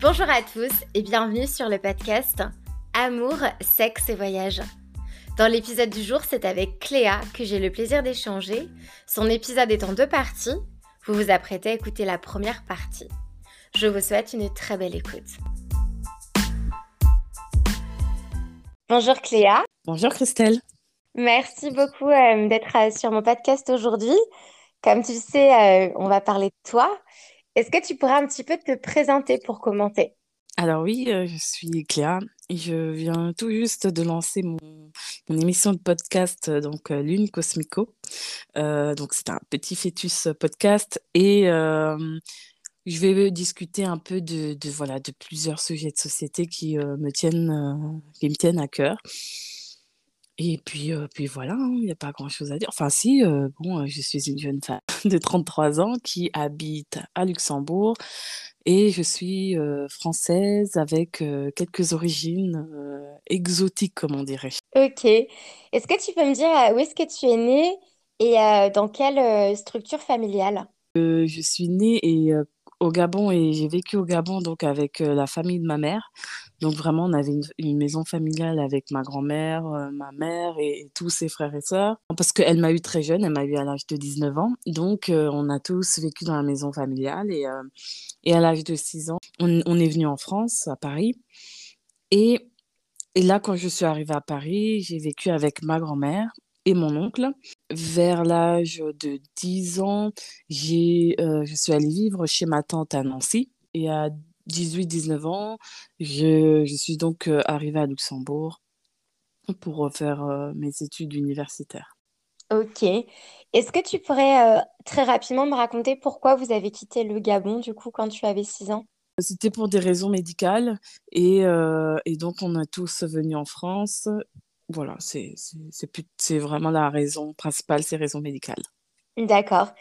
Bonjour à tous et bienvenue sur le podcast Amour, sexe et voyage. Dans l'épisode du jour, c'est avec Cléa que j'ai le plaisir d'échanger. Son épisode est en deux parties. Vous vous apprêtez à écouter la première partie. Je vous souhaite une très belle écoute. Bonjour Cléa. Bonjour Christelle. Merci beaucoup euh, d'être euh, sur mon podcast aujourd'hui. Comme tu le sais, euh, on va parler de toi. Est-ce que tu pourrais un petit peu te présenter pour commenter? Alors oui, je suis Cléa. Je viens tout juste de lancer mon, émission de podcast, donc Lune Cosmico. donc c'est un petit fœtus podcast et je vais discuter un peu de, voilà de plusieurs sujets de société qui me tiennent à cœur. Et puis, puis voilà, hein, il n'y a pas grand-chose à dire. Enfin si, bon, je suis une jeune femme de 33 ans qui habite à Luxembourg et je suis française avec quelques origines exotiques, comme on dirait. Ok. Est-ce que tu peux me dire où est-ce que tu es née et dans quelle structure familiale? je suis née et au Gabon et j'ai vécu au Gabon donc avec la famille de ma mère. Donc vraiment, on avait une, maison familiale avec ma grand-mère, ma mère et, tous ses frères et sœurs. Parce qu'elle m'a eu très jeune, elle m'a eu à l'âge de 19 ans. Donc on a tous vécu dans la maison familiale et, et à l'âge de 6 ans, on, on est venu en France, à Paris. Et, et là, quand je suis arrivée à Paris, j'ai vécu avec ma grand-mère et mon oncle. Vers l'âge de 10 ans, j'ai, euh, je suis allée vivre chez ma tante à Nancy. Et à 18-19 ans, je, je, suis donc euh, arrivée à Luxembourg pour faire euh, mes études universitaires. Ok. Est-ce que tu pourrais très rapidement me raconter pourquoi vous avez quitté le Gabon, du coup, quand tu avais 6 ans? C'était pour des raisons médicales et, et donc on est tous venus en France voilà, c'est vraiment la raison principale, c'est raison médicale. D'accord.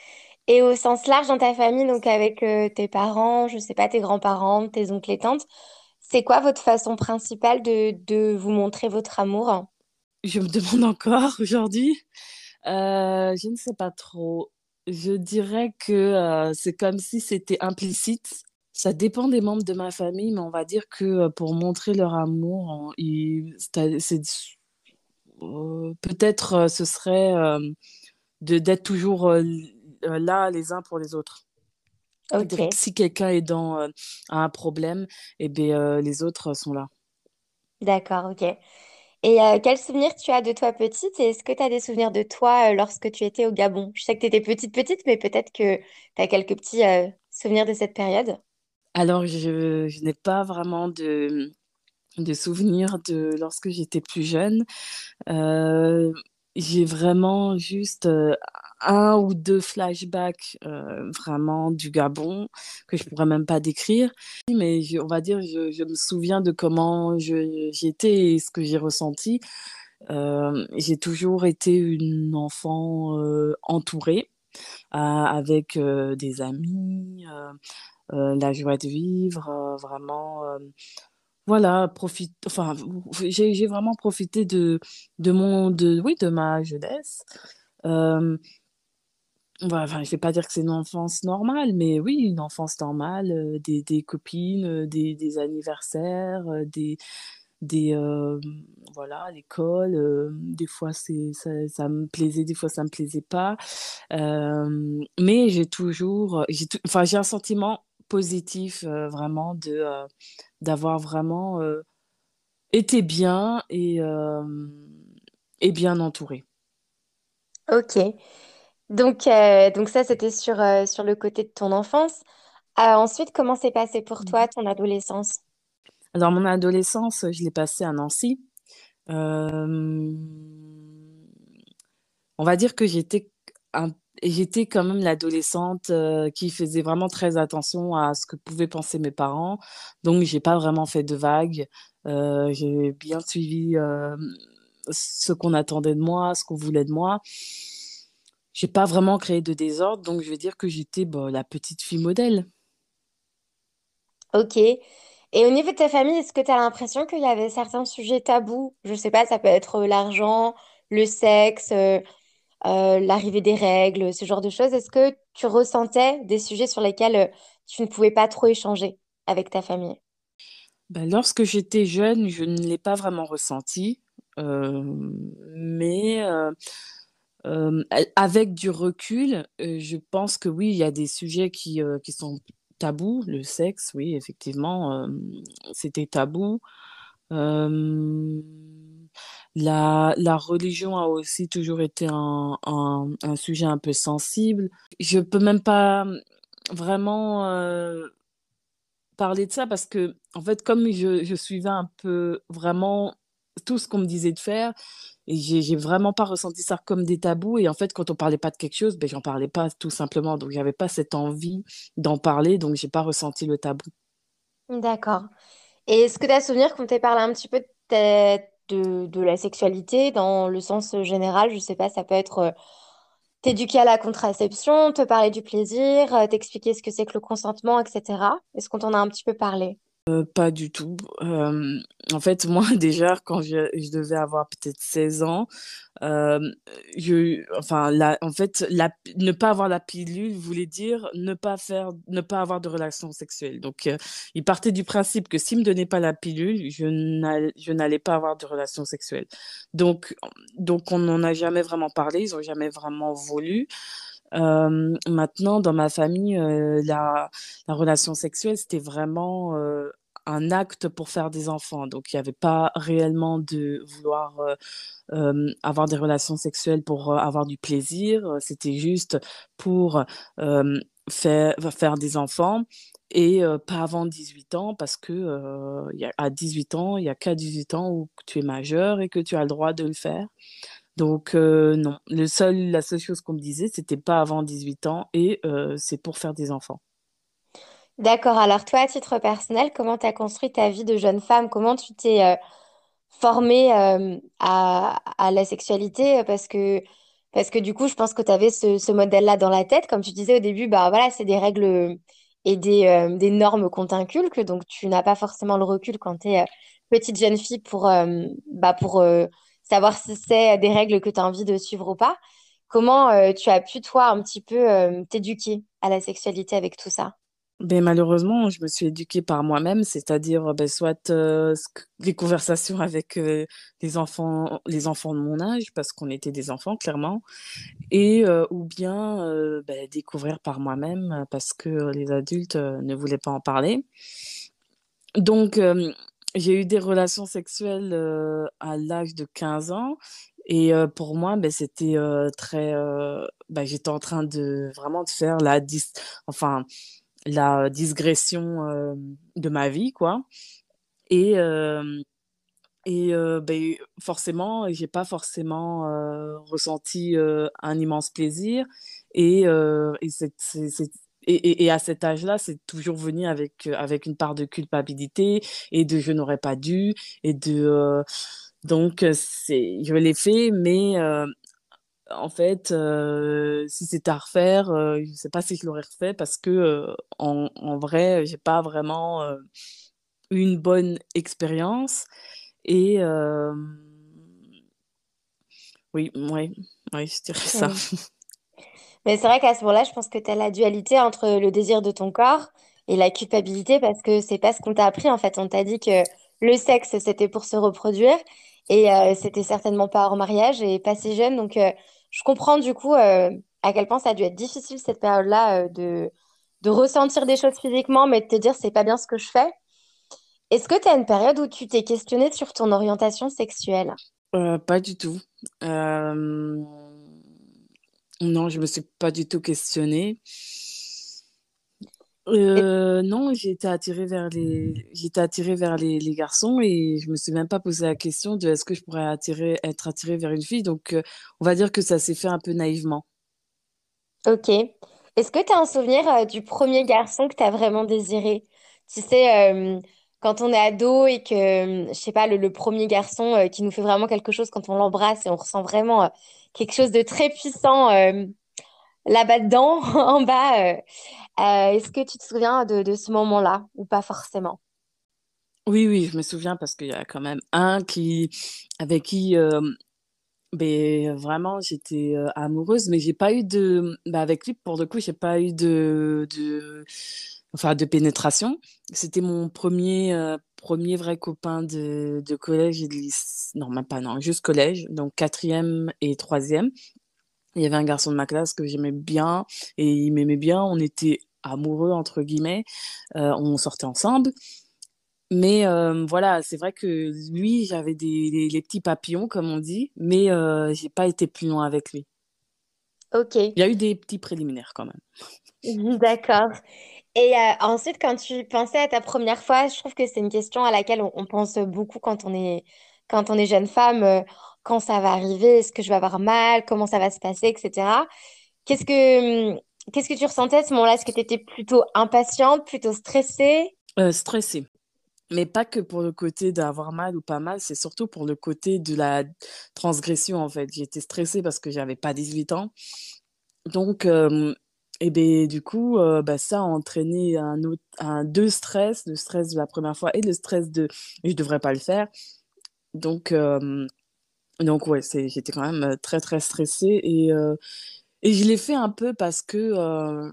Et au sens large dans ta famille, donc avec euh, tes parents, je sais pas, tes grands-parents, tes oncles et tantes, c'est quoi votre façon principale de, de vous montrer votre amour? Je me demande encore aujourd'hui. Euh, je ne sais pas trop. Je dirais que euh, c'est comme si c'était implicite. Ça dépend des membres de ma famille, mais on va dire que pour montrer leur amour, c'est peut-être euh, ce serait euh, de d'être toujours là les uns pour les autres. Si quelqu'un est dans un problème, eh bien, les autres sont là. D'accord, ok. Et quels souvenirs tu as de toi petite et est-ce que tu as des souvenirs de toi lorsque tu étais au Gabon? Je sais que tu étais petite, petite, mais peut-être que tu as quelques petits souvenirs de cette période. Alors, je, je n'ai pas vraiment de, de souvenirs de lorsque j'étais plus jeune. Euh, j'ai vraiment juste euh, un ou deux flashbacks euh, vraiment du Gabon que je pourrais même pas décrire. Mais on va dire, je, je, me souviens de comment j'étais et ce que j'ai ressenti. j'ai toujours été une enfant entourée avec des amis, la joie de vivre, vraiment voilà, profite, enfin, j'ai vraiment profité de, de mon, de, oui, de ma jeunesse. Euh, enfin, je vais pas dire que c'est une enfance normale, mais oui, une enfance normale, euh, des, copines, euh, des, anniversaires, euh, des, des voilà, l'école. des fois, c'est, ça, ça, me plaisait, des fois, ça me plaisait pas. mais j'ai toujours, j'ai, enfin, j'ai un sentiment positif vraiment de d'avoir vraiment été bien et, et bien entouré. Ok. Donc, donc ça, c'était sur, sur le côté de ton enfance. ensuite, comment s'est passé pour toi mmh ton adolescence? Alors, mon adolescence, je l'ai passée à Nancy. on va dire que j'étais un j'étais quand même l'adolescente euh, qui faisait vraiment très attention à ce que pouvaient penser mes parents. Donc, j'ai pas vraiment fait de vagues. Euh, j'ai bien suivi euh, ce qu'on attendait de moi, ce qu'on voulait de moi. J'ai pas vraiment créé de désordre, donc je vais dire que j'étais la petite fille modèle. Ok. Et au niveau de ta famille, est-ce que tu as l'impression qu'il y avait certains sujets tabous? Je sais pas, ça peut être l'argent, le sexe, euh, l'arrivée des règles, ce genre de choses. Est-ce que tu ressentais des sujets sur lesquels euh, tu ne pouvais pas trop échanger avec ta famille? Bah, lorsque j'étais jeune, je ne l'ai pas vraiment ressenti, hem, mais avec du recul, je pense que oui, il y a des sujets qui, sont tabous. Le sexe, oui, effectivement, c'était tabou. La la religion a aussi toujours été un un sujet un peu sensible. Je peux même pas, mmh, vraiment, heu, parler de ça parce que en fait, comme je suivais un peu vraiment tout ce qu'on me disait de faire et j'ai vraiment pas ressenti ça comme des tabous et en fait, quand on parlait pas de quelque chose, ben j'en parlais pas tout simplement. Donc j'avais pas cette envie d'en parler, donc j'ai pas ressenti le tabou. D'accord. Et est-ce que tu as souvenir qu'on t'ait parlé un petit peu de, de, de la sexualité dans le sens général? Je sais pas, ça peut être euh, t'éduquer à la contraception, te parler du plaisir, euh, t'expliquer ce que c'est que le consentement, etc. Est-ce qu'on t'en a un petit peu parlé? Heu, pas du tout. Hem, en fait, moi, déjà, quand je devais avoir peut-être 16 ans, hem, je enfin, la en fait, ne pas avoir la pilule voulait dire ne pas faire ne pas avoir de relations sexuelles. Donc, heu, il partait du principe que s'il me donnait pas la pilule, je n'all je n'allais pas avoir de relations sexuelles. Donc donc on n'en a jamais vraiment parlé, ils ont jamais vraiment voulu. Hem, maintenant dans ma famille, heu, la la relation sexuelle, c'était vraiment, heu, un acte pour faire des enfants. Donc il y avait pas réellement de vouloir, avoir des relations sexuelles pour, avoir du plaisir, c'était juste pour, faire des enfants et pas avant 18 ans parce que, à 18 ans, il y a qu'à 18 ans où tu es majeur et que tu as le droit de le faire. Donc non, le seul la seule chose qu'on me disait, c'était pas avant 18 ans et c'est pour faire des enfants. D'accord. Alors toi, à titre personnel, comment tu as construit ta vie de jeune femme? Comment tu t'es formée à, la sexualité? Parce que, parce que du coup, je pense que tu avais ce, modèle-là dans la tête. Comme tu disais au début, bah voilà, c'est des règles et des, normes qu'on t'inculque. Donc tu n'as pas forcément le recul quand tu es petite jeune fille pour, bah, pour savoir si c'est des règles que tu as envie de suivre ou pas. Comment euh, tu as pu, toi, un petit peu euh, t'éduquer à la sexualité avec tout ça? Beh, malheureusement, je me suis éduquée par moi-même, c'est-à-dire, beh, soit, heu, ce q les conversations avec, les enfants les enfants de mon âge, parce qu'on était des enfants clairement et ou bien, beh, découvrir par moi-même, parce que, les adultes, ne voulaient pas en parler. Donc j'ai eu des relations sexuelles, à l'âge de 15 ans et pour moi, beh, c'était, très, bah, j'étais en train de vraiment de faire la dis enfin, la digression, de ma vie, quoi et et beh, forcément, j'ai pas forcément, ressenti, un immense plaisir et et c'est et et et à cet âge-là, c'est toujours venu avec, heu, avec une part de culpabilité et de «je n'aurais pas dû» et de, heu donc c'est je l'ai fait mais en fait, si c'était à refaire, je sais pas si je l'aurais refait parce que, heu, en en vrai, j'ai pas vraiment, une bonne expérience et oui, mouais, ouais, je dirais ça. Mais c'est vrai qu'à ce moment-là, je pense que tu as la dualité entre le désir de ton corps et la culpabilité parce que c'est pas ce qu'on t'a appris en fait. On t'a dit que le sexe, c'était pour se reproduire et euh, c'était certainement pas hors mariage et pas si jeune. Donc, euh, je comprends du coup euh, à quel point ça a dû être difficile cette période-là de, de ressentir des choses physiquement, mais de te dire c'est pas bien ce que je fais. Est-ce que tu as une période où tu t'es questionné sur ton orientation sexuelle? Pas du tout. Non, je me suis pas du tout questionnée. Heu, non, j'ai été attirée vers les j'ai été attirée vers les les garçons et je me suis même pas posé la question de: «Est-ce que je pourrais attirer être attirée vers une fille?» donc heu, on va dire que ça s'est fait un peu naïvement. Ok. Est-ce que tu as un souvenir euh, du premier garçon que tu as vraiment désiré? Tu sais, euh, quand on est ado et que, euh, je sais pas, le, premier garçon euh, qui nous fait vraiment quelque chose quand on l'embrasse et on ressent vraiment euh, quelque chose de très puissant euh, là-bas dedans, en bas. euh, est-ce que tu te souviens de, ce moment-là ou pas forcément? Oui, oui, je me souviens parce qu'il y a quand même un qui avec qui, beh, vraiment j'étais, amoureuse mais j'ai pas eu de bah, avec lui pour le coup, j'ai pas eu de de enfin de pénétration. C'était mon premier, euh, premier vrai copain de, de collège et de lycée. Non, même pas, non, juste collège, donc quatrième et troisième. Il y avait un garçon de ma classe que j'aimais bien et il m'aimait bien. On était amoureux, entre guillemets. Euh, on sortait ensemble. Mais euh, voilà, c'est vrai que lui, j'avais des les, petits papillons, comme on dit, mais j'ai pas été plus loin avec lui. Ok. Il y a eu des petits préliminaires quand même. D'accord. Et euh, ensuite, quand tu pensais à ta première fois, je trouve que c'est une question à laquelle on, pense beaucoup quand on est, quand on est jeune femme, euh, quand ça va arriver, est-ce que je vais avoir mal, comment ça va se passer, etc. Qu'est-ce que, hum, que tu ressentais à ce moment-là? Est-ce que tu étais plutôt impatiente, plutôt stressée? Euh, stressée. Mais pas que pour le côté d'avoir mal ou pas mal, c'est surtout pour le côté de la transgression, en fait. J'étais stressée parce que j'avais pas 18 ans. Donc, euh, et ben du coup, euh, bah, ça a entraîné un autre, un, deux stress, le stress de la première fois et le stress de je devrais pas le faire. Donc, euh, donc ouais, j'étais quand même très très stressée et, et je l'ai fait un peu parce que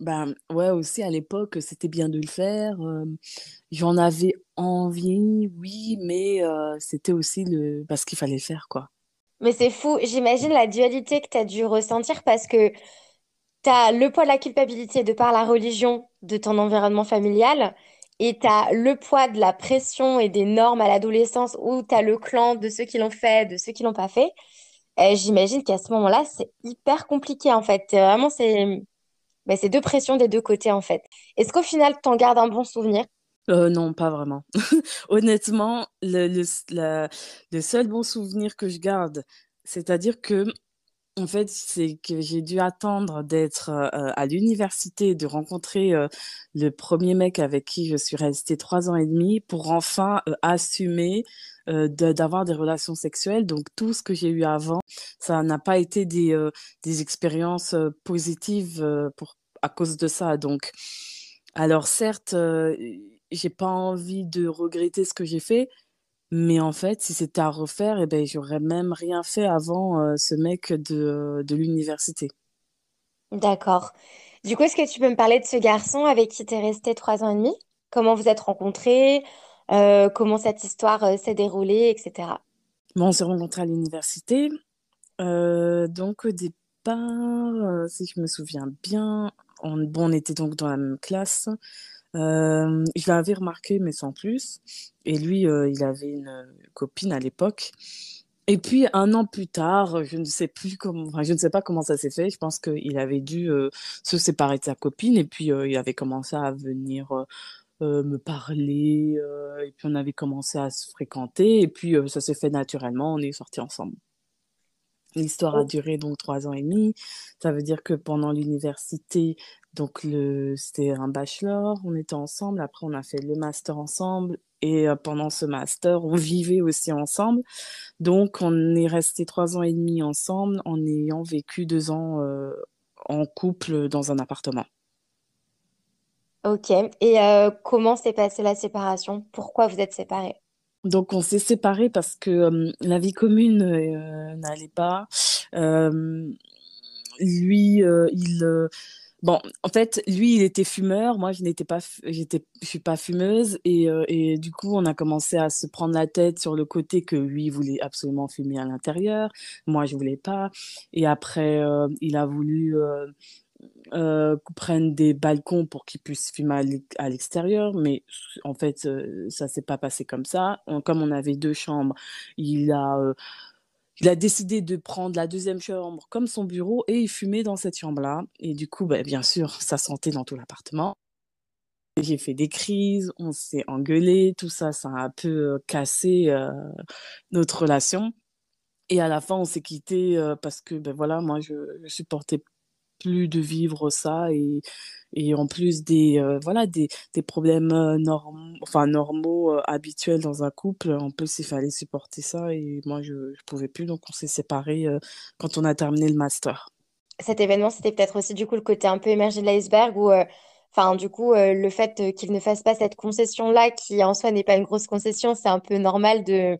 ben, ouais, aussi à l'époque, c'était bien de le faire. j'en avais envie, oui, mais c'était aussi le parce qu'il fallait le faire, quoi. Mais c'est fou, j'imagine la dualité que tu as dû ressentir parce que tu as le poids de la culpabilité de par la religion de ton environnement familial et tu as le poids de la pression et des normes à l'adolescence où tu as le clan de ceux qui l'ont fait, de ceux qui l'ont pas fait. j'imagine qu'à ce moment-là, c'est hyper compliqué en fait. Vraiment, c'est c'est deux pressions des deux côtés en fait. Est-ce qu'au final, tu en gardes un bon souvenir? Euh, non, pas vraiment. Honnêtement, le, le, le seul bon souvenir que je garde, c'est-à-dire que, en fait, c'est que j'ai dû attendre d'être à l'université, de rencontrer le premier mec avec qui je suis restée trois ans et demi pour enfin assumer d'avoir des relations sexuelles. Donc, tout ce que j'ai eu avant, ça n'a pas été des, des expériences positives à cause de ça. Donc, alors certes, j'ai pas envie de regretter ce que j'ai fait, mais en fait, si c'était à refaire, eh ben, j'aurais même rien fait avant euh, ce mec de, de l'université. D'accord. Du coup, est-ce que tu peux me parler de ce garçon avec qui tu es resté trois ans et demi? Comment vous êtes rencontrés? Euh, comment cette histoire s'est déroulée, etc. Bon, on s'est rencontrés à l'université. donc au départ, si je me souviens bien, on, bon, on était donc dans la même classe. Euh, je l'avais remarqué, mais sans plus. Et lui, euh, il avait une copine à l'époque. Et puis un an plus tard, je ne sais plus comment, enfin, je ne sais pas comment ça s'est fait. Je pense qu'il avait dû euh, se séparer de sa copine et puis il avait commencé à venir me parler et puis on avait commencé à se fréquenter et puis ça s'est fait naturellement. On est sortis ensemble. L'histoire a duré donc trois ans et demi. Ça veut dire que pendant l'université, donc le, c'était un bachelor, on était ensemble. Après, on a fait le master ensemble. Et euh, pendant ce master, on vivait aussi ensemble. Donc, on est resté trois ans et demi ensemble en ayant vécu deux ans euh, en couple dans un appartement. Ok. Et euh, comment s'est passée la séparation? Pourquoi vous êtes séparés? Donc on s'est séparés parce que la vie commune n'allait pas. lui, il Bon, en fait, lui, il était fumeur. Moi, je n'étais pas, je suis pas fumeuse. Et, et, du coup, on a commencé à se prendre la tête sur le côté que lui voulait absolument fumer à l'intérieur. Moi, je voulais pas. Et après, il a voulu euh, qu'on prenne des balcons pour qu'ils puissent fumer à l'extérieur, mais en fait, euh, ça s'est pas passé comme ça. comme on avait deux chambres, il a, euh, il a décidé de prendre la deuxième chambre comme son bureau et il fumait dans cette chambre-là. Et du coup, bah, bien sûr, ça sentait dans tout l'appartement. J'ai fait des crises, on s'est engueulé, tout ça, ça a un peu cassé notre relation. Et à la fin, on s'est quitté parce que, ben voilà, moi, je, je supportais plus de vivre ça et, et en plus des, euh, voilà, des, des problèmes euh, normaux, enfin, normaux euh, habituels dans un couple, en plus il fallait supporter ça et moi je ne pouvais plus donc on s'est séparés quand on a terminé le master. Cet événement, c'était peut-être aussi du coup le côté un peu émergé de l'iceberg où, enfin, du coup, le fait qu'il ne fasse pas cette concession-là, qui en soi n'est pas une grosse concession, c'est un peu normal de,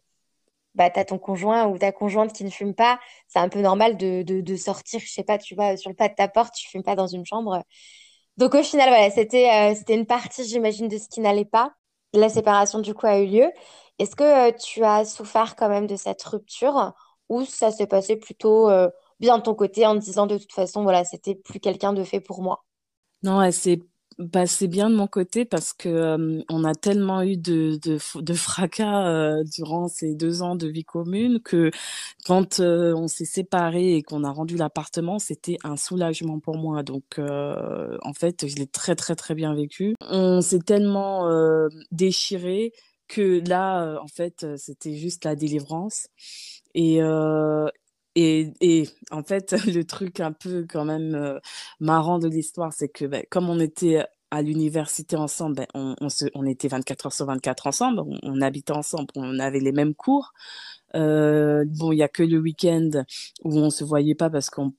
bah, tu as ton conjoint ou ta conjointe qui ne fume pas, c'est un peu normal de, de, de, sortir, je sais pas, tu vas sur le pas de ta porte, tu fumes pas dans une chambre. Donc au final, voilà, c'était euh, une partie, j'imagine, de ce qui n'allait pas. La séparation, du coup, a eu lieu. Est-ce que euh, tu as souffert quand même de cette rupture ou ça s'est passé plutôt euh, bien de ton côté en te disant de toute façon, voilà, c'était plus quelqu'un de fait pour moi? Non, elle s'est passée bien de mon côté parce que on a tellement eu de, de, fracas durant ces deux ans de vie commune que quand on s'est séparés et qu'on a rendu l'appartement, c'était un soulagement pour moi. Donc, en fait, je l'ai très, très, très bien vécu. On s'est tellement déchiré que là, en fait, c'était juste la délivrance. Et, et, en fait, le truc un peu quand même euh, marrant de l'histoire, c'est que ben, comme on était à l'université ensemble, ben, on, était 24 heures sur 24 ensemble, on, on habitait ensemble, on avait les mêmes cours. Euh, bon, il n'y a que le week-end où on se voyait pas parce qu'on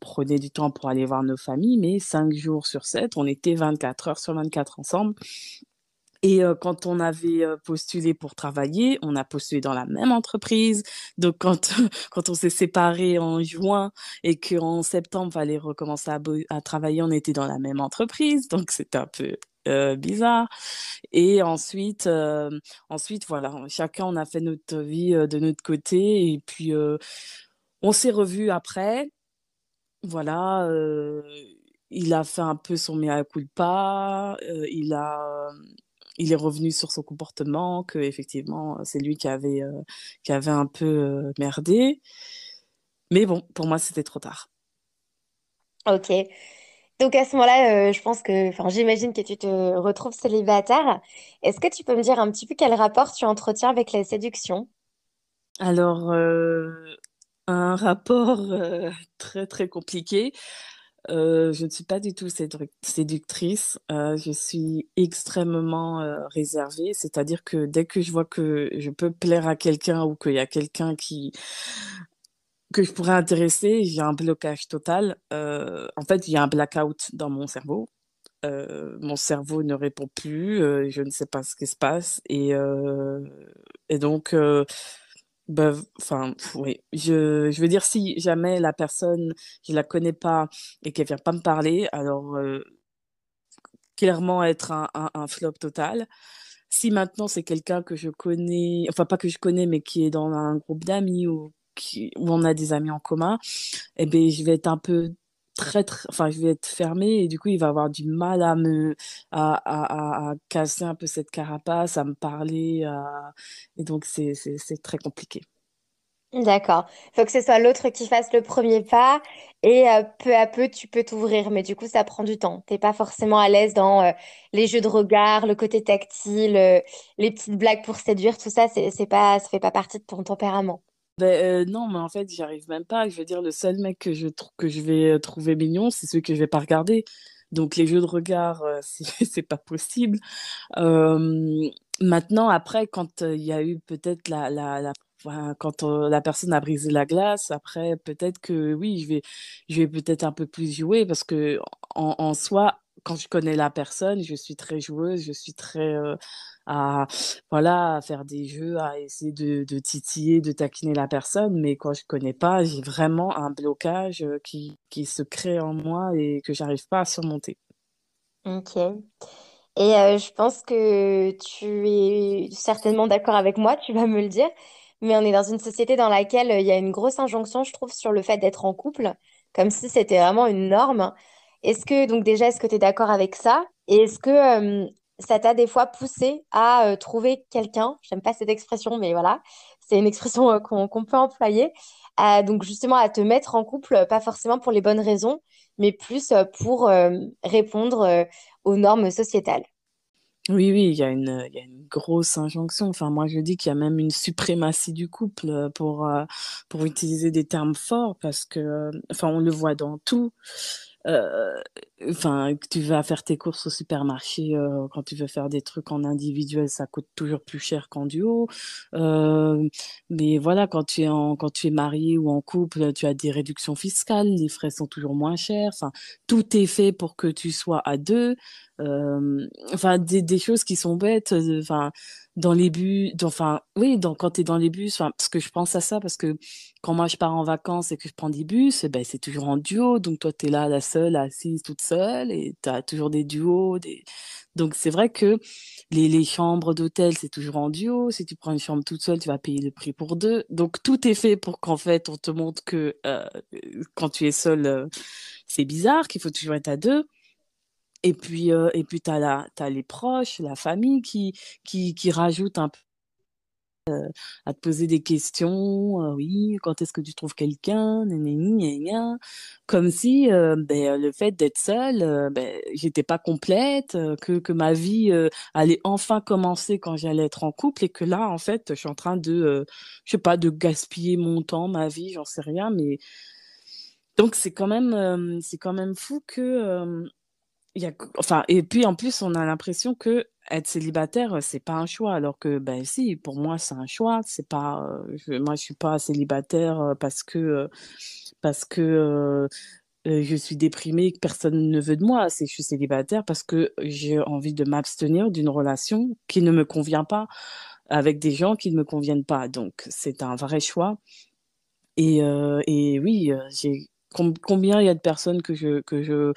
prenait du temps pour aller voir nos familles, mais 5 jours sur 7, on était 24 heures sur 24 ensemble. Et euh, quand on avait postulé pour travailler, on a postulé dans la même entreprise. Donc, quand, quand on s'est séparés en juin et qu'en septembre, fallait recommencer à, à, travailler, on était dans la même entreprise. Donc, c'était un peu euh, bizarre. Et ensuite, euh, ensuite, voilà, chacun, on a fait notre vie euh, de notre côté. Et puis, on s'est revus après. Voilà. il a fait un peu son mea culpa. il a il est revenu sur son comportement, que effectivement c'est lui qui avait, euh, qui avait un peu euh, merdé. Mais bon, pour moi, c'était trop tard. Ok. Donc à ce moment-là, euh, je pense que, enfin, j'imagine que tu te retrouves célibataire. Est-ce que tu peux me dire un petit peu quel rapport tu entretiens avec la séduction? Alors, un rapport très très compliqué. Euh, je ne suis pas du tout séductrice. Euh, je suis extrêmement euh, réservée. C'est-à-dire que dès que je vois que je peux plaire à quelqu'un ou qu'il y a quelqu'un qui que je pourrais intéresser, j'ai un blocage total. en fait, il y a un blackout dans mon cerveau. mon cerveau ne répond plus. je ne sais pas ce qui se passe. Et, et donc, enfin, oui. Je, je veux dire, si jamais la personne, je la connais pas et qu'elle vient pas me parler, alors euh, clairement être un, un, un, flop total. Si maintenant c'est quelqu'un que je connais, enfin pas que je connais, mais qui est dans un groupe d'amis ou qui, où on a des amis en commun, eh ben, je vais être un peu très, très, enfin, je vais être fermée et du coup, il va avoir du mal à me, à, à, casser un peu cette carapace, à me parler, et donc c'est, c'est, très compliqué. D'accord. Il faut que ce soit l'autre qui fasse le premier pas et euh, peu à peu, tu peux t'ouvrir. Mais du coup, ça prend du temps. T'es pas forcément à l'aise dans euh, les jeux de regard, le côté tactile, euh, les petites blagues pour séduire, tout ça, c'est, c'est pas, ça fait pas partie de ton tempérament. Euh, non, mais en fait, j'y arrive même pas. Je veux dire, le seul mec que je, que je vais trouver mignon, c'est celui que je vais pas regarder. Donc, les jeux de regard, euh, c'est pas possible. Maintenant, après, quand il y a eu peut-être la, quand la personne a brisé la glace, après, peut-être que oui, je vais, peut-être un peu plus jouer parce que en, soi, quand je connais la personne, je suis très joueuse, je suis très à voilà, à faire des jeux, à essayer de, titiller, de taquiner la personne, mais quand je connais pas, j'ai vraiment un blocage euh, qui, qui se crée en moi et que j'arrive pas à surmonter. Ok. Et euh, je pense que tu es certainement d'accord avec moi, tu vas me le dire, mais on est dans une société dans laquelle euh, il y a une grosse injonction, je trouve, sur le fait d'être en couple, comme si c'était vraiment une norme. Est-ce que, donc déjà, est-ce que tu es d'accord avec ça? Et est-ce que ça t'a des fois poussé à euh, trouver quelqu'un, j'aime pas cette expression, mais voilà, c'est une expression euh, qu'on peut employer, donc justement à te mettre en couple, pas forcément pour les bonnes raisons, mais plus euh, pour répondre aux normes sociétales. Oui, oui, il y a une, il y a une grosse injonction. Enfin, moi, je dis qu'il y a même une suprématie du couple pour, pour utiliser des termes forts parce que, enfin, on le voit dans tout. Euh, enfin, tu vas faire tes courses au supermarché, euh, quand tu veux faire des trucs en individuel, ça coûte toujours plus cher qu'en duo. Euh, mais voilà, quand tu es en, quand tu es marié ou en couple, tu as des réductions fiscales, les frais sont toujours moins chers. Enfin, tout est fait pour que tu sois à deux. Enfin des, choses qui sont bêtes. Enfin, dans les bus, enfin, oui, donc quand tu es dans les bus, parce que je pense à ça, parce que quand moi je pars en vacances et que je prends des bus, ben, c'est toujours en duo, donc toi tu es là, la seule, assise, toute seule, et tu as toujours des duos. Donc c'est vrai que les, les chambres d'hôtel, c'est toujours en duo. Si tu prends une chambre toute seule, tu vas payer le prix pour deux. Donc tout est fait pour qu'en fait on te montre que euh, quand tu es seule, euh, c'est bizarre, qu'il faut toujours être à deux. Et puis, euh, et puis tu as, as, les proches, la famille qui, qui, qui rajoutent un peu euh, à te poser des questions. Euh, oui, quand est-ce que tu trouves quelqu'un Comme si ben, le fait d'être seule, ben, j'étais pas complète, que, que ma vie allait enfin commencer quand j'allais être en couple et que là, en fait, je suis en train de, je sais pas, de gaspiller mon temps, ma vie, j'en sais rien, mais donc c'est quand même, c'est quand même fou que enfin, et puis en plus, on a l'impression que être célibataire, c'est pas un choix, alors que ben si, pour moi, c'est un choix. C'est pas, euh, je, moi, je suis pas célibataire euh, parce que euh, parce que je suis déprimée, que personne ne veut de moi. C'est je suis célibataire parce que j'ai envie de m'abstenir d'une relation qui ne me convient pas avec des gens qui ne me conviennent pas. Donc c'est un vrai choix. Et, et oui, j'ai combien il y a de personnes que je que je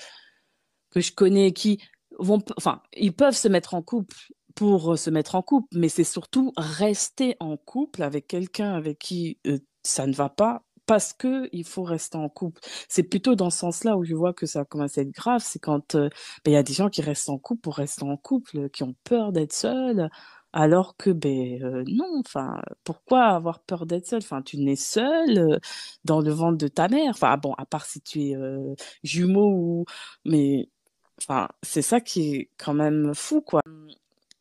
que je connais qui vont, enfin, ils peuvent se mettre en couple pour euh, se mettre en couple, mais c'est surtout rester en couple avec quelqu'un avec qui euh, ça ne va pas parce que il faut rester en couple. C'est plutôt dans ce sens-là où je vois que ça commence à être grave, c'est quand euh, ben, il y a des gens qui restent en couple pour rester en couple, qui ont peur d'être seuls, alors que ben non, enfin pourquoi avoir peur d'être seul? Enfin tu nais seul dans le ventre de ta mère. Enfin bon, à part si tu es jumeau ou mais Enfin, c'est ça qui est quand même fou, quoi.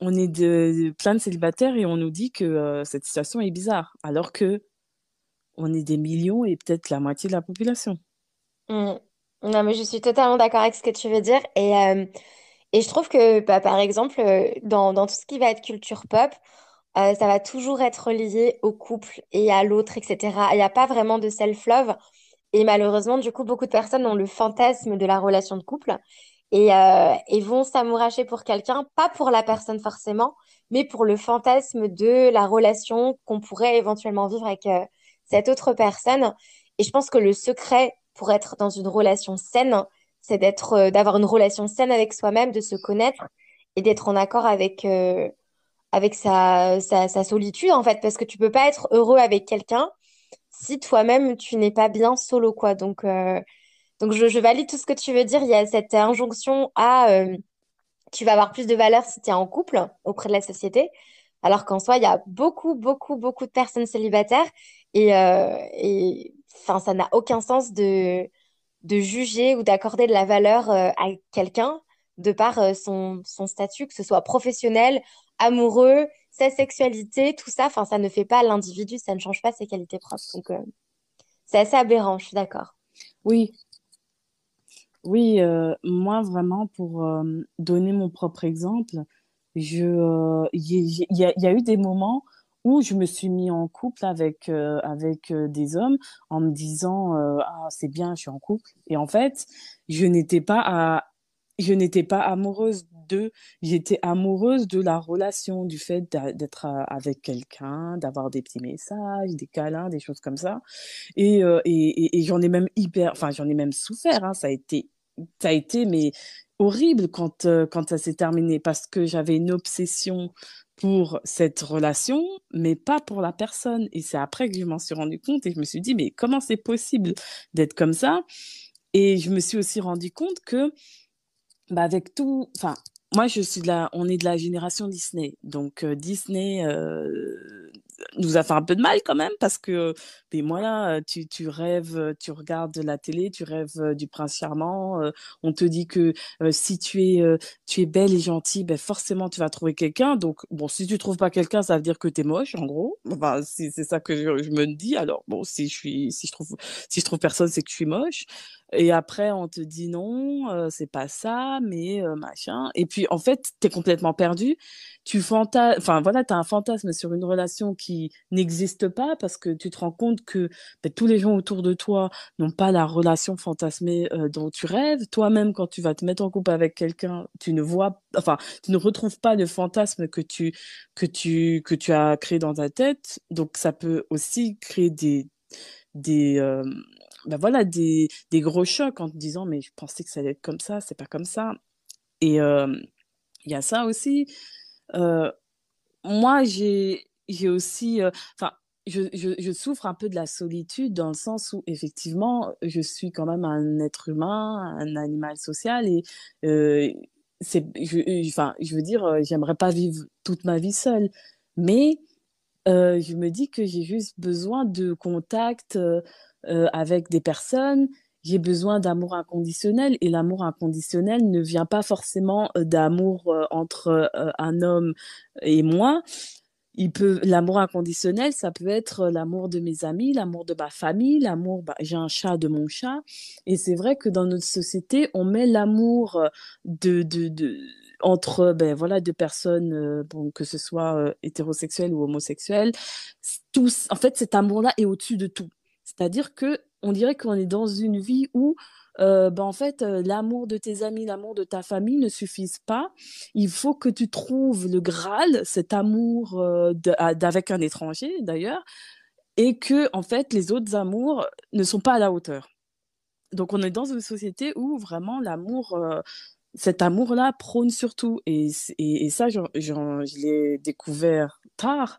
On est de, plein de célibataires et on nous dit que euh, cette situation est bizarre, alors que on est des millions et peut-être la moitié de la population. Mmh. Non, mais je suis totalement d'accord avec ce que tu veux dire. Et, euh, et je trouve que, bah, par exemple, euh, dans, dans tout ce qui va être culture pop, ça va toujours être lié au couple et à l'autre, etc. Il n'y a pas vraiment de self-love. Et malheureusement, du coup, beaucoup de personnes ont le fantasme de la relation de couple et, euh, et vont s'amouracher pour quelqu'un, pas pour la personne forcément, mais pour le fantasme de la relation qu'on pourrait éventuellement vivre avec euh, cette autre personne. Et je pense que le secret pour être dans une relation saine, c'est d'être, euh, d'avoir une relation saine avec soi-même, de se connaître et d'être en accord avec, avec sa, sa, solitude, en fait, parce que tu peux pas être heureux avec quelqu'un si toi-même tu n'es pas bien solo, quoi. Donc, donc, je, valide tout ce que tu veux dire. Il y a cette injonction à euh, tu vas avoir plus de valeur si tu es en couple auprès de la société. Alors qu'en soi, il y a beaucoup, beaucoup, beaucoup de personnes célibataires. Et, euh, ça n'a aucun sens de, de juger ou d'accorder de la valeur euh, à quelqu'un de par son, son statut, que ce soit professionnel, amoureux, sa sexualité, tout ça. Enfin, ça ne fait pas l'individu, ça ne change pas ses qualités propres. Donc, c'est assez aberrant, je suis d'accord. Oui, oui, euh, moi vraiment pour euh, donner mon propre exemple, je, euh, il y, a, eu des moments où je me suis mis en couple avec, avec des hommes en me disant ah c'est bien, je suis en couple. Et en fait, je n'étais pas à, je n'étais pas amoureuse d'eux, j'étais amoureuse de la relation, du fait d'être avec quelqu'un, d'avoir des petits messages, des câlins, des choses comme ça. Et, et, et, j'en ai même hyper, enfin j'en ai même souffert, hein, ça a été ça a été mais horrible quand, euh, quand ça s'est terminé parce que j'avais une obsession pour cette relation, mais pas pour la personne. Et c'est après que je m'en suis rendu compte et je me suis dit, mais comment c'est possible d'être comme ça? Et je me suis aussi rendu compte que, bah avec tout, enfin, moi, je suis de la, on est de la génération Disney. Donc, euh, Disney, euh, nous a fait un peu de mal quand même parce que mais moi là tu, tu rêves tu regardes la télé tu rêves du prince charmant on te dit que si tu es tu es belle et gentille ben forcément tu vas trouver quelqu'un. Donc bon si tu trouves pas quelqu'un ça veut dire que tu es moche en gros. Enfin c'est ça que je, me dis alors bon si je suis si je trouve si je trouve personne c'est que je suis moche et après, on te dit non, c'est pas ça, mais machin. Et puis, en fait, tu es complètement perdu. Tu fantas... enfin, voilà, tu as un fantasme sur une relation qui n'existe pas parce que tu te rends compte que ben, tous les gens autour de toi n'ont pas la relation fantasmée dont tu rêves. Toi-même, quand tu vas te mettre en couple avec quelqu'un, tu ne vois, enfin, tu ne retrouves pas le fantasme que tu, que tu, que tu as créé dans ta tête. Donc, ça peut aussi créer des, des, bah voilà, des, des, gros chocs en te disant, mais je pensais que ça allait être comme ça, c'est pas comme ça. Et il y a ça aussi. moi, j'ai aussi, enfin, je, je, je, souffre un peu de la solitude dans le sens où, effectivement, je suis quand même un être humain, un animal social et c'est, je, enfin, je veux dire, j'aimerais pas vivre toute ma vie seule. Mais je me dis que j'ai juste besoin de contact, euh, avec des personnes, j'ai besoin d'amour inconditionnel et l'amour inconditionnel ne vient pas forcément euh, d'amour euh, entre un homme et moi. Il peut l'amour inconditionnel, ça peut être l'amour de mes amis, l'amour de ma famille, l'amour bah, j'ai un chat de mon chat. Et c'est vrai que dans notre société, on met l'amour de, de, de entre ben voilà deux personnes bon que ce soit hétérosexuelles ou homosexuelles tous en fait cet amour là est au-dessus de tout c'est-à-dire que on dirait qu'on est dans une vie où euh, ben, en fait, euh, l'amour de tes amis, l'amour de ta famille ne suffisent pas. Il faut que tu trouves le Graal, cet amour euh, d'avec un étranger d'ailleurs, et que en fait les autres amours ne sont pas à la hauteur. Donc on est dans une société où vraiment l'amour, cet amour-là prône surtout. Et ça, je l'ai découvert tard.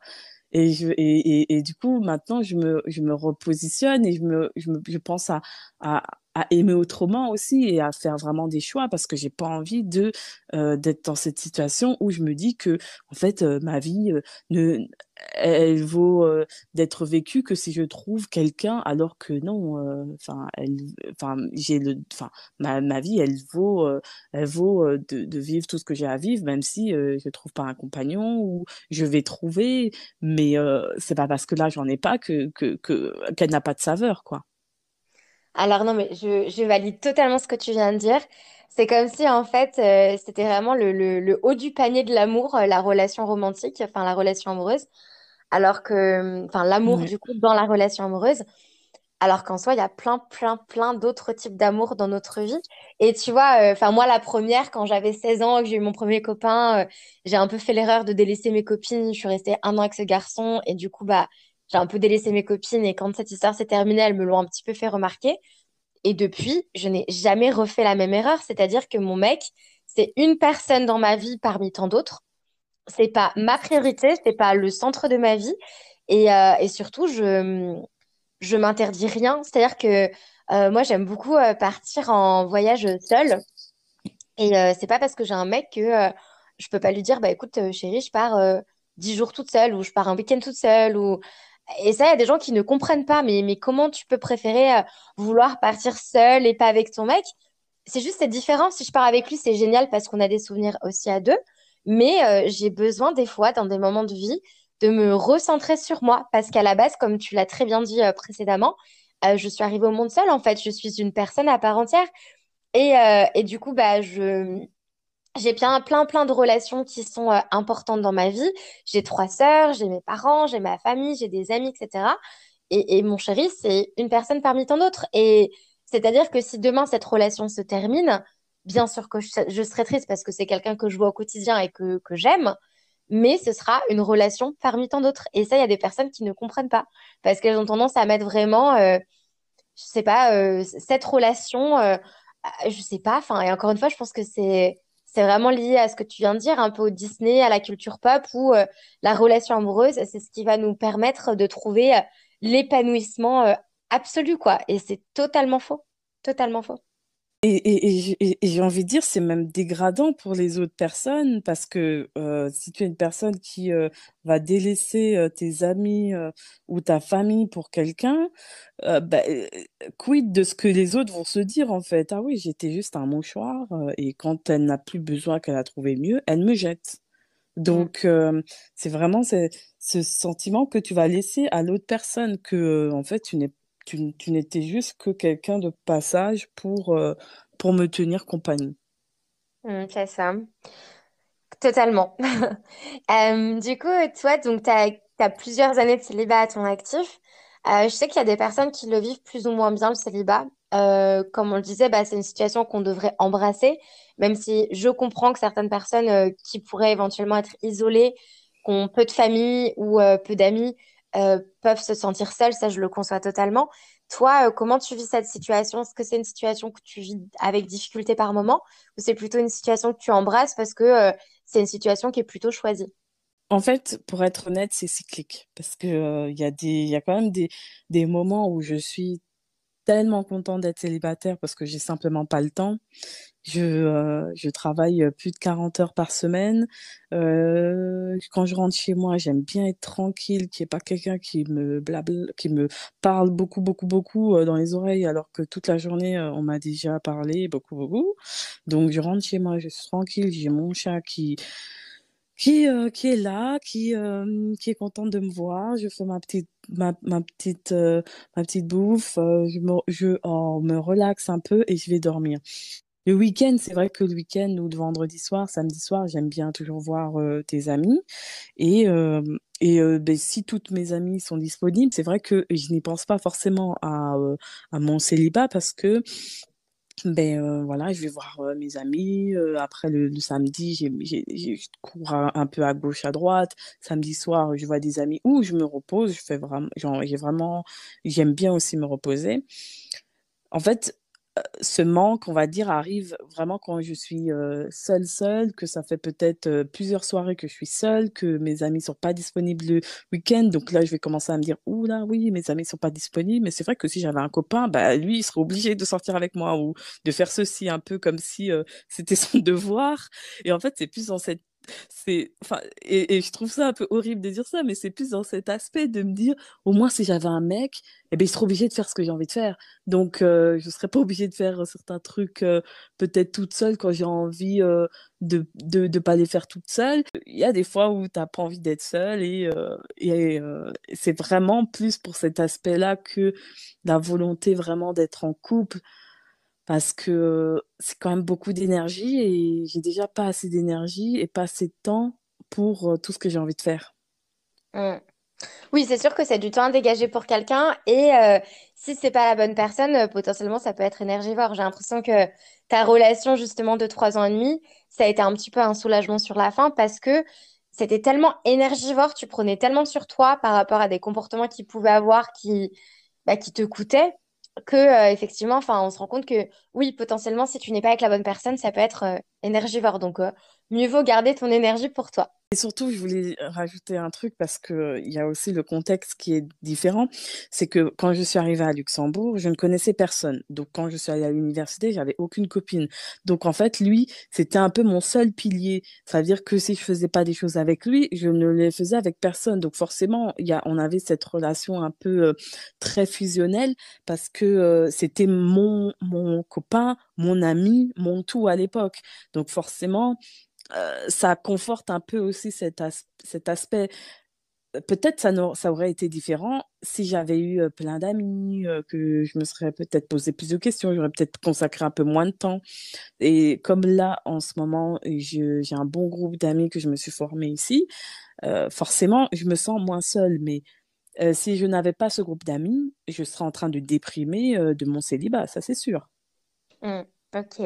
Et, du coup, maintenant, je me, je me repositionne et je, me, je, me, je pense à, à, aimer autrement aussi et à faire vraiment des choix parce que j'ai pas envie euh, d'être dans cette situation où je me dis que en fait euh, ma vie euh, ne elle vaut d'être vécue que si je trouve quelqu'un alors que non enfin elle enfin j'ai le enfin ma, ma vie elle vaut elle vaut de, de, vivre tout ce que j'ai à vivre même si je trouve pas un compagnon ou je vais trouver mais c'est pas parce que là j'en ai pas que que qu'elle n'a pas de saveur quoi alors non, mais je, je valide totalement ce que tu viens de dire. C'est comme si en fait euh, c'était vraiment le, le, le haut du panier de l'amour, euh, la relation romantique, enfin la relation amoureuse, alors que, enfin l'amour Ouais. du coup dans la relation amoureuse, alors qu'en soi il y a plein, plein, plein d'autres types d'amour dans notre vie. Et tu vois, euh, enfin moi la première, quand j'avais 16 ans, que j'ai eu mon premier copain, euh, j'ai un peu fait l'erreur de délaisser mes copines. Je suis restée un an avec ce garçon et du coup bah j'ai un peu délaissé mes copines et quand cette histoire s'est terminée, elles me l'ont un petit peu fait remarquer. Et depuis, je n'ai jamais refait la même erreur, c'est-à-dire que mon mec, c'est une personne dans ma vie parmi tant d'autres. C'est pas ma priorité, c'est pas le centre de ma vie. Et, euh, et surtout, je je m'interdis rien. C'est-à-dire que euh, moi, j'aime beaucoup euh, partir en voyage seule. Et c'est pas parce que j'ai un mec que je peux pas lui dire, bah écoute, chérie, je pars 10 jours toute seule ou je pars un week-end toute seule et ça, il y a des gens qui ne comprennent pas, mais, mais comment tu peux préférer euh, vouloir partir seule et pas avec ton mec? C'est juste cette différence. Si je pars avec lui, c'est génial parce qu'on a des souvenirs aussi à deux. Mais euh, j'ai besoin des fois, dans des moments de vie, de me recentrer sur moi. Parce qu'à la base, comme tu l'as très bien dit euh, précédemment, je suis arrivée au monde seule, en fait. Je suis une personne à part entière. Et, et du coup, bah, je, j'ai plein, plein, plein de relations qui sont euh, importantes dans ma vie. J'ai trois sœurs, j'ai mes parents, j'ai ma famille, j'ai des amis, etc. Et, mon chéri, c'est une personne parmi tant d'autres. Et c'est-à-dire que si demain cette relation se termine, bien sûr que je, serai triste parce que c'est quelqu'un que je vois au quotidien et que, j'aime, mais ce sera une relation parmi tant d'autres. Et ça, il y a des personnes qui ne comprennent pas parce qu'elles ont tendance à mettre vraiment, euh, je sais pas, euh, cette relation, euh, je sais pas. Enfin, et encore une fois, je pense que c'est c'est vraiment lié à ce que tu viens de dire, un peu au Disney, à la culture pop, où euh, la relation amoureuse, c'est ce qui va nous permettre de trouver euh, l'épanouissement euh, absolu, quoi. Et c'est totalement faux. Totalement faux. Et, et, et j'ai et j'ai envie de dire, c'est même dégradant pour les autres personnes parce que euh, si tu es une personne qui euh, va délaisser euh, tes amis ou ta famille pour quelqu'un, bah, quid de ce que les autres vont se dire en fait? Ah oui, j'étais juste un mouchoir et quand elle n'a plus besoin, qu'elle a trouvé mieux, elle me jette. Mm. Donc, c'est vraiment ce, ce sentiment que tu vas laisser à l'autre personne que, en fait, tu n'es tu, n'étais juste que quelqu'un de passage pour, euh, pour me tenir compagnie. Mmh, c'est ça. Totalement. Euh, du coup, toi, donc, tu as, plusieurs années de célibat à ton actif. Euh, je sais qu'il y a des personnes qui le vivent plus ou moins bien, le célibat. Comme on le disait, bah, c'est une situation qu'on devrait embrasser, même si je comprends que certaines personnes qui pourraient éventuellement être isolées, qui ont peu de famille ou peu d'amis, peuvent se sentir seules. Ça, je le conçois totalement. Toi, comment tu vis cette situation? Est-ce que c'est une situation que tu vis avec difficulté par moment ou c'est plutôt une situation que tu embrasses parce que c'est une situation qui est plutôt choisie? En fait, pour être honnête, c'est cyclique parce que euh, il y a y a quand même des, des moments où je suis tellement contente d'être célibataire parce que j'ai simplement pas le temps. Je, euh, je travaille plus de 40 heures par semaine. Euh, quand je rentre chez moi, j'aime bien être tranquille, qu'il n'y ait pas quelqu'un qui me blable, qui me parle beaucoup, beaucoup, beaucoup dans les oreilles, alors que toute la journée, on m'a déjà parlé beaucoup, beaucoup. Donc, je rentre chez moi, je suis tranquille, j'ai mon chat qui, qui, euh, qui est là, qui, euh, qui est contente de me voir. Je fais ma petite, ma, ma petite, euh, ma petite bouffe, je, me, je oh, me relaxe un peu et je vais dormir. Le week-end, c'est vrai que le week-end ou le vendredi soir, samedi soir, j'aime bien toujours voir tes amis. Et, et ben, si toutes mes amies sont disponibles, c'est vrai que je n'y pense pas forcément à, à mon célibat parce que ben euh, voilà, je vais voir euh, mes amis. Euh, après le, samedi, je cours un, peu à gauche, à droite. Samedi soir, je vois des amis où je me repose. Je fais vraiment, j'ai vraiment, j'aime bien aussi me reposer. En fait, ce manque, on va dire, arrive vraiment quand je suis seule, seule, que ça fait peut-être plusieurs soirées que je suis seule, que mes amis sont pas disponibles le week-end. Donc là, je vais commencer à me dire, ouh là, oui, mes amis sont pas disponibles. Mais c'est vrai que si j'avais un copain, bah, lui, il serait obligé de sortir avec moi ou de faire ceci un peu comme si c'était son devoir. Et en fait, c'est plus dans cette c'est enfin et, je trouve ça un peu horrible de dire ça mais c'est plus dans cet aspect de me dire au moins si j'avais un mec eh ben il serait obligé de faire ce que j'ai envie de faire. Donc euh, je serais pas obligée de faire certains trucs euh, peut-être toute seule quand j'ai envie euh, de, de de pas les faire toute seule. Il y a des fois où t'as pas envie d'être seule et et c'est vraiment plus pour cet aspect là que la volonté vraiment d'être en couple parce que c'est quand même beaucoup d'énergie et j'ai déjà pas assez d'énergie et pas assez de temps pour tout ce que j'ai envie de faire. Mmh. Oui, c'est sûr que c'est du temps à dégager pour quelqu'un et si c'est pas la bonne personne, potentiellement ça peut être énergivore. J'ai l'impression que ta relation justement de trois ans et demi, ça a été un petit peu un soulagement sur la fin parce que c'était tellement énergivore, tu prenais tellement sur toi par rapport à des comportements qu'ils pouvaient avoir qui, bah, qui te coûtaient que euh, effectivement, enfin, on se rend compte que oui, potentiellement, si tu n'es pas avec la bonne personne, ça peut être euh, énergivore. Donc, euh, mieux vaut garder ton énergie pour toi. Et surtout, je voulais rajouter un truc parce qu'il y a aussi le contexte qui est différent. C'est que quand je suis arrivée à Luxembourg, je ne connaissais personne. Donc, quand je suis allée à l'université, j'avais aucune copine. Donc, en fait, lui, c'était un peu mon seul pilier. Ça veut dire que si je faisais pas des choses avec lui, je ne les faisais avec personne. Donc, forcément, on avait cette relation un peu euh, très fusionnelle parce que euh, c'était mon copain, mon ami, mon tout à l'époque. Donc, forcément, euh, ça conforte un peu aussi cet, aspect. Peut-être ça, ça aurait été différent si j'avais eu euh, plein d'amis, euh, que je me serais peut-être posé plus de questions, j'aurais peut-être consacré un peu moins de temps. Et comme là, en ce moment, j'ai un bon groupe d'amis que je me suis formé ici, forcément, je me sens moins seule. Mais si je n'avais pas ce groupe d'amis, je serais en train de déprimer de mon célibat, ça c'est sûr. Mmh. Ok.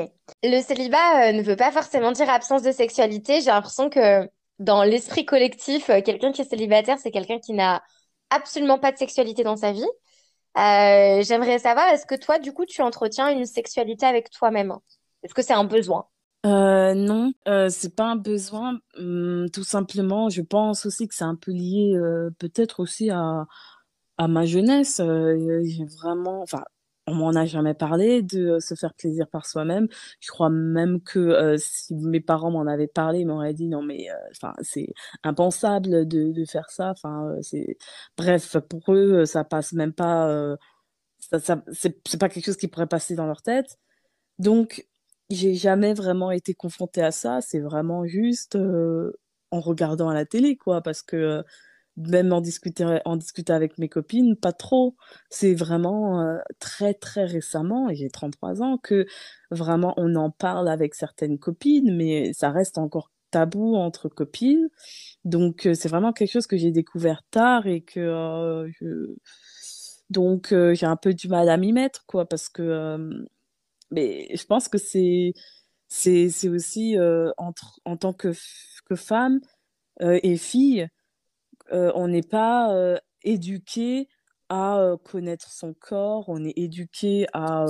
Le célibat euh, ne veut pas forcément dire absence de sexualité. J'ai l'impression que dans l'esprit collectif, euh, quelqu'un qui est célibataire, c'est quelqu'un qui n'a absolument pas de sexualité dans sa vie. Euh, j'aimerais savoir, est-ce que toi, du coup, tu entretiens une sexualité avec toi-même? Est-ce que c'est un besoin? Non, c'est pas un besoin. Hum, tout simplement, je pense aussi que c'est un peu lié, peut-être aussi à, à ma jeunesse. j'ai vraiment, enfin, on m'en a jamais parlé de euh, se faire plaisir par soi-même. Je crois même que euh, si mes parents m'en avaient parlé, ils m'auraient dit non mais euh, enfin c'est impensable de, faire ça. Enfin c'est bref pour eux ça passe même pas. ça c'est pas quelque chose qui pourrait passer dans leur tête. Donc j'ai jamais vraiment été confrontée à ça. C'est vraiment juste en regardant à la télé quoi parce que même en discuter, en discuter avec mes copines, pas trop. C'est vraiment euh, très, très récemment, et j'ai 33 ans, que vraiment on en parle avec certaines copines, mais ça reste encore tabou entre copines. Donc, euh, c'est vraiment quelque chose que j'ai découvert tard et que euh. Donc, j'ai un peu du mal à m'y mettre, quoi, parce que... mais je pense que c'est c'est aussi entre, en tant que, que femme et fille, on n'est pas éduqué à connaître son corps, on est éduqué à,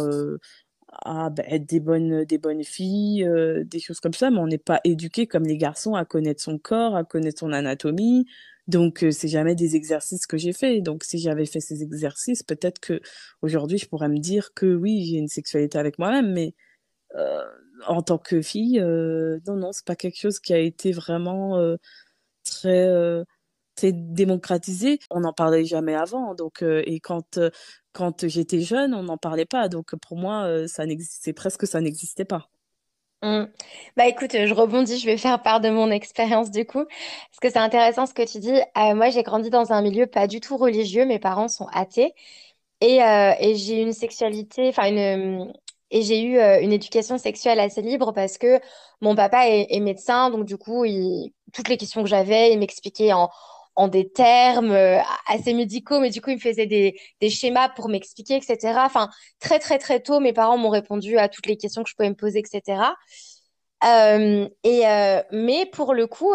à bah, être des bonnes, des bonnes filles, des choses comme ça, mais on n'est pas éduqué comme les garçons à connaître son corps, à connaître son anatomie. Donc, c'est jamais des exercices que j'ai fait. Donc, si j'avais fait ces exercices, peut-être que aujourd'hui, je pourrais me dire que oui, j'ai une sexualité avec moi-même, mais en tant que fille, non, non, c'est pas quelque chose qui a été vraiment très très démocratisé. On n'en parlait jamais avant. Donc, et quand, quand j'étais jeune, on n'en parlait pas. Donc, pour moi, ça c'est presque ça n'existait pas. Mmh. Bah écoute, je rebondis, je vais faire part de mon expérience du coup, parce que c'est intéressant ce que tu dis. moi, j'ai grandi dans un milieu pas du tout religieux, mes parents sont athées, et, et j'ai une sexualité, enfin une, et j'ai eu une éducation sexuelle assez libre parce que mon papa est, médecin, donc du coup, il, toutes les questions que j'avais, il m'expliquait en, en des termes euh, assez médicaux, mais du coup, il me faisait des, schémas pour m'expliquer, etc. Enfin, très, très, très tôt, mes parents m'ont répondu à toutes les questions que je pouvais me poser, etc. Euh, et, euh, mais pour le coup,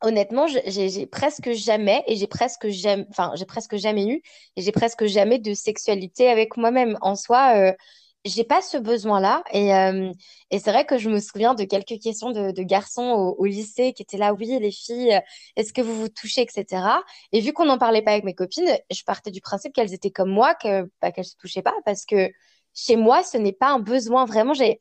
honnêtement, j'ai presque jamais, et j'ai presque jamais, enfin, j'ai presque jamais eu, et j'ai presque jamais de sexualité avec moi-même. En soi, j'ai pas ce besoin-là. Et, euh, et c'est vrai que je me souviens de quelques questions de, de garçons au, lycée qui étaient là, oui, les filles, est-ce que vous vous touchez, etc. Et vu qu'on n'en parlait pas avec mes copines, je partais du principe qu'elles étaient comme moi, que bah, qu'elles se touchaient pas, parce que chez moi, ce n'est pas un besoin. Vraiment, j'ai,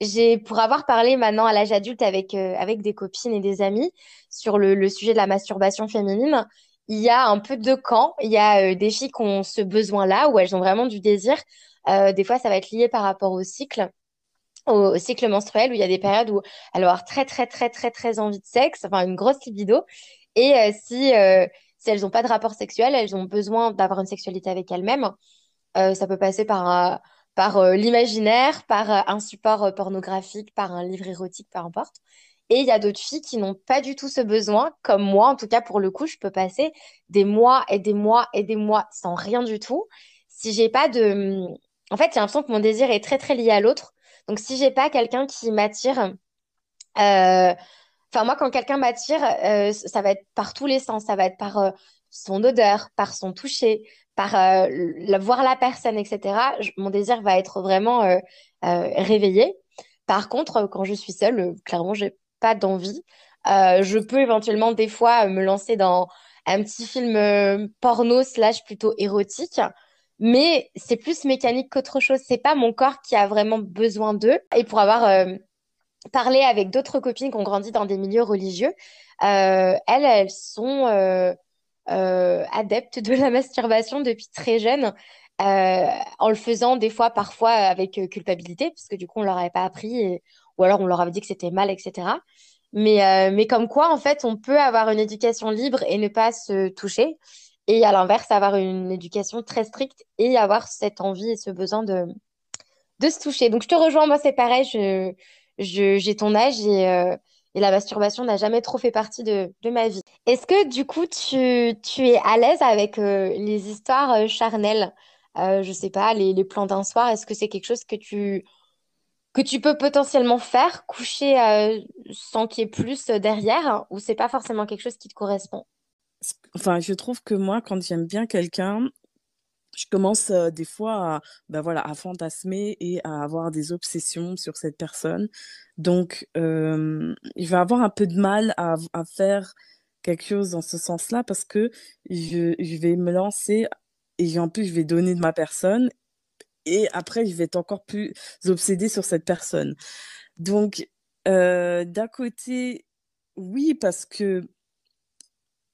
j'ai pour avoir parlé maintenant à l'âge adulte avec euh, avec des copines et des amis sur le, le, sujet de la masturbation féminine. Il y a un peu de camps. Il y a euh, des filles qui ont ce besoin-là, où elles ont vraiment du désir. Euh, des fois, ça va être lié par rapport au cycle au cycle menstruel où il y a des périodes où elles vont avoir très très très très très envie de sexe, enfin une grosse libido. Et euh, si, euh, si elles n'ont pas de rapport sexuel, elles ont besoin d'avoir une sexualité avec elles-mêmes. ça peut passer par, par l'imaginaire, par un support pornographique, par un livre érotique, peu importe. Et il y a d'autres filles qui n'ont pas du tout ce besoin, comme moi, en tout cas pour le coup, je peux passer des mois et des mois et des mois sans rien du tout. Si j'ai pas de, en fait, j'ai l'impression que mon désir est très, très lié à l'autre. Donc, si j'ai pas quelqu'un qui m'attire, euh, enfin, moi, quand quelqu'un m'attire, euh, ça va être par tous les sens. Ça va être par euh, son odeur, par son toucher, par voir la personne, etc. mon désir va être vraiment réveillé. Par contre, quand je suis seule, clairement, j'ai pas d'envie. je peux éventuellement, des fois, me lancer dans un petit film porno slash plutôt érotique mais c'est plus mécanique qu'autre chose. C'est pas mon corps qui a vraiment besoin d'eux. Et pour avoir euh, parlé avec d'autres copines qui ont grandi dans des milieux religieux, euh, elles, elles sont euh, adeptes de la masturbation depuis très jeune. en le faisant des fois, parfois avec culpabilité, parce que du coup, on leur avait pas appris, ou alors on leur avait dit que c'était mal, etc. Mais, mais comme quoi, en fait, on peut avoir une éducation libre et ne pas se toucher. Et à l'inverse, avoir une éducation très stricte et avoir cette envie et ce besoin de, de se toucher. Donc, je te rejoins, moi, c'est pareil. J'ai ton âge et, euh, et la masturbation n'a jamais trop fait partie de, de ma vie. Est-ce que, du coup, tu, tu es à l'aise avec euh, les histoires euh, charnelles? Je sais pas, les, les plans d'un soir, est-ce que c'est quelque chose que tu, que tu peux potentiellement faire, coucher sans qu'il y ait plus derrière, ou c'est pas forcément quelque chose qui te correspond? Enfin, je trouve que moi, quand j'aime bien quelqu'un, je commence des fois à, ben voilà, à fantasmer et à avoir des obsessions sur cette personne. Donc, je vais avoir un peu de mal à, faire quelque chose dans ce sens-là parce que je, je vais me lancer et en plus, je vais donner de ma personne et après, je vais être encore plus obsédée sur cette personne. Donc, d'un côté, oui, parce que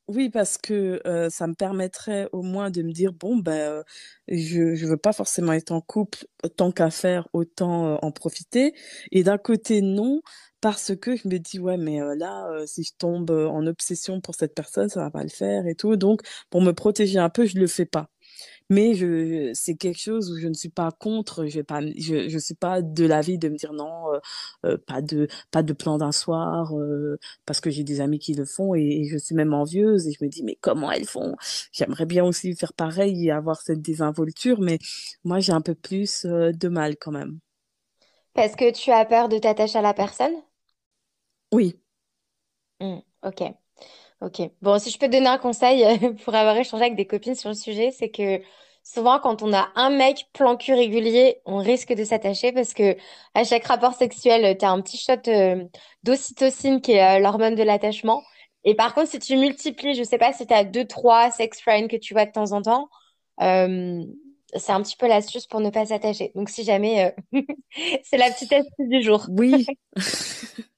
Oui, parce que, ça me permettrait au moins de me dire: «Bon, ben, je je veux pas forcément être en couple, tant qu'à faire, autant, en profiter» et d'un côté, non, parce que je me dis: «Ouais, mais, là, si je tombe, en obsession pour cette personne, ça va pas le faire et tout», donc pour me protéger un peu, je le fais pas. Mais je c'est quelque chose où je ne suis pas contre, je vais pas je je suis pas de l'avis de me dire: «Non, heu heu, pas de pas de plan d'un soir», heu, parce que j'ai des amis qui le font et et je suis même envieuse et je me dis: «Mais comment elles font?» j'aimerais bien aussi faire pareil et avoir cette désinvolture, mais moi j'ai un peu plus, de mal quand même. Parce que tu as peur de t'attacher à la personne? Oui. Mmh, OK. OK. Bon, si je peux te donner un conseil pour avoir échangé avec des copines sur le sujet, c'est que souvent, quand on a un mec plan cul régulier, on risque de s'attacher parce que à chaque rapport sexuel, tu as un petit shot euh, d'ocytocine qui est euh, l'hormone de l'attachement. Et par contre, si tu multiplies, je sais pas si tu as deux, trois sex friends que tu vois de temps en temps, euh, c'est un petit peu l'astuce pour ne pas s'attacher. Donc, si jamais, euh, c'est la petite astuce du jour. Oui.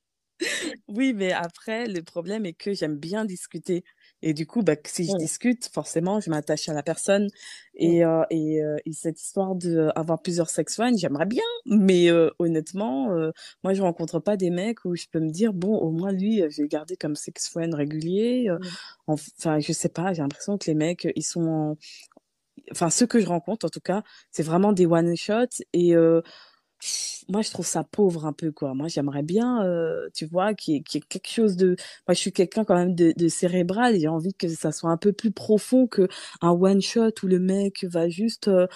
Oui, mais après, le problème est que j'aime bien discuter et du coup, bah, si je Mm, discute, forcément, je m'attache à la personne mm. et cette histoire d'avoir plusieurs sex friends, j'aimerais bien, mais honnêtement, moi, je rencontre pas des mecs où je peux me dire: «Bon, au moins lui, je vais garder comme sex friend régulier», heu, mm. enfin, je sais pas, j'ai l'impression que les mecs, ils sont en enfin, ceux que je rencontre, en tout cas, c'est vraiment des one shot et moi, je trouve ça pauvre un peu, quoi. Moi, j'aimerais bien, heu, tu vois, qu'il y ait quelque chose de moi, je suis quelqu'un quand même de de cérébral j'ai envie que ça soit un peu plus profond qu'un one shot où le mec va juste, heu,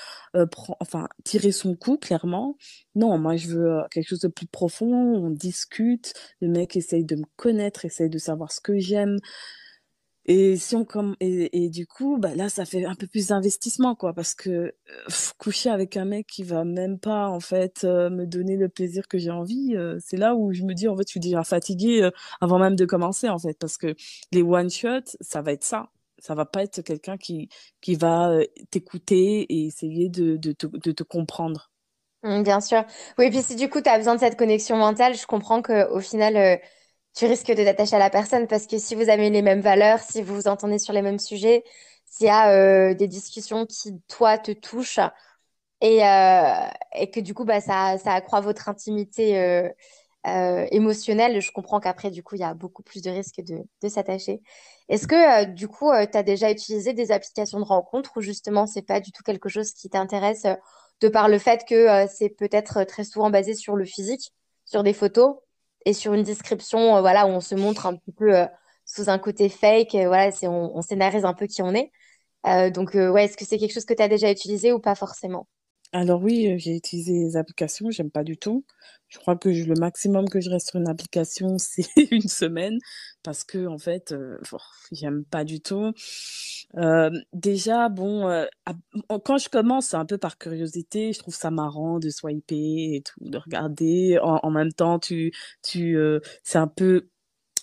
pren enfin, tirer son coup, clairement. Non, moi, je veux, heu, quelque chose de plus profond, on discute, le mec essaye de me connaître, essaye de savoir ce que j'aime, et si on comme et et du coup, bah, là, ça fait un peu plus d'investissement, quoi, parce que, coucher avec un mec qui va même pas, en fait, me donner le plaisir que j'ai envie, c'est là où je me dis: «En fait, je suis déjà fatiguée», avant même de commencer, en fait. Parce que les one shot, ça va être ça. Ça va pas être quelqu'un qui qui va, t'écouter et essayer de de te de te comprendre. Mm, bien sûr. Oui, puis si du coup, tu as besoin de cette connexion mentale, je comprends qu'au final, tu risques de t'attacher à la personne parce que si vous avez les mêmes valeurs, si vous vous entendez sur les mêmes sujets, s'il y a euh, des discussions qui, toi, te touchent et, euh, et que du coup, bah, ça, ça accroît votre intimité euh, émotionnelle, je comprends qu'après, du coup, il y a beaucoup plus de risques de, s'attacher. Est-ce que, du coup, tu as déjà utilisé des applications de rencontres ou justement, c'est pas du tout quelque chose qui t'intéresse de par le fait que c'est peut-être très souvent basé sur le physique, sur des photos? Et sur une description, euh, voilà, où on se montre un petit peu euh, sous un côté fake, euh, voilà, c'est, on, scénarise un peu qui on est. Donc, ouais, est-ce que c'est quelque chose que tu as déjà utilisé ou pas forcément? Alors oui, j'ai utilisé les applications, j'aime pas du tout. Je crois que le maximum que je reste sur une application, c'est une semaine parce que en fait, j'aime pas du tout. Déjà bon, quand je commence, c'est un peu par curiosité, je trouve ça marrant de swiper et tout, de regarder. En même temps, tu tu, c'est un peu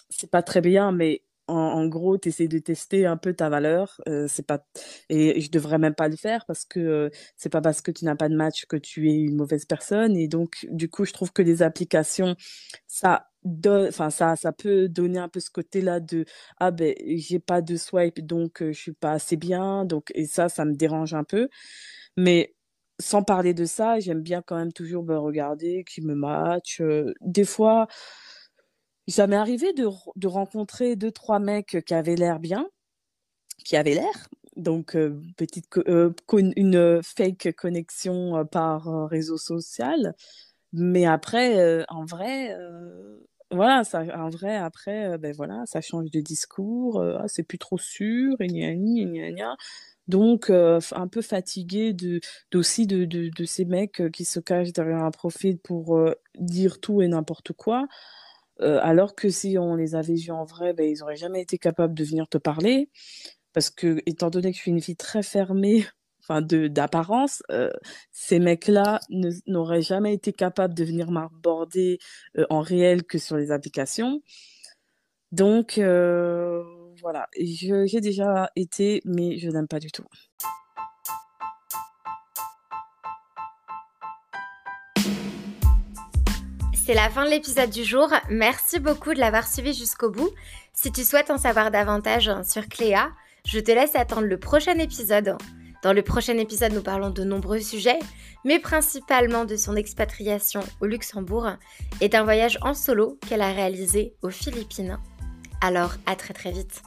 c'est pas très bien, mais en gros, tu essaies de tester un peu ta valeur, c'est pas et je devrais même pas le faire parce que, heu, c'est pas parce que tu n'as pas de match que tu es une mauvaise personne et donc du coup, je trouve que les applications, ça enfin ça ça peut donner un peu ce côté-là de: «Ah ben j'ai pas de swipe donc je suis pas assez bien», donc et ça, ça me dérange un peu. Mais sans parler de ça, j'aime bien quand même toujours, bah, regarder qui me match, des fois ça m'est arrivé de de rencontrer deux trois mecs, qui avaient l'air bien, qui avaient l'air, donc petite une, fake connexion, par, réseau social. Mais après, en vrai, voilà, ça en vrai après, heu, beh, voilà, ça change de discours, heu: «Ah, c'est plus trop sûr» et gna gna gna. Donc heu, f un peu fatiguée de d'aussi de de ces mecs, qui se cachent derrière un profil pour, dire tout et n'importe quoi. Alors que si on les avait vus en vrai, beh, ils auraient jamais été capables de venir te parler. Parce que étant donné que je suis une fille très fermée, enfin de d'apparence, heu, ces mecs-là n'auraient jamais été capables de venir m'aborder, heu, en réel que sur les applications. Donc heu, voilà, j'ai déjà été, mais je n'aime pas du tout. c'est la fin de l'épisode du jour. Merci beaucoup de l'avoir suivi jusqu'au bout. Si tu souhaites en savoir davantage sur Cléa, je te laisse attendre le prochain épisode. Dans le prochain épisode, nous parlons de nombreux sujets, mais principalement de son expatriation au Luxembourg et d'un voyage en solo qu'elle a réalisé aux Philippines. Alors, à très très vite.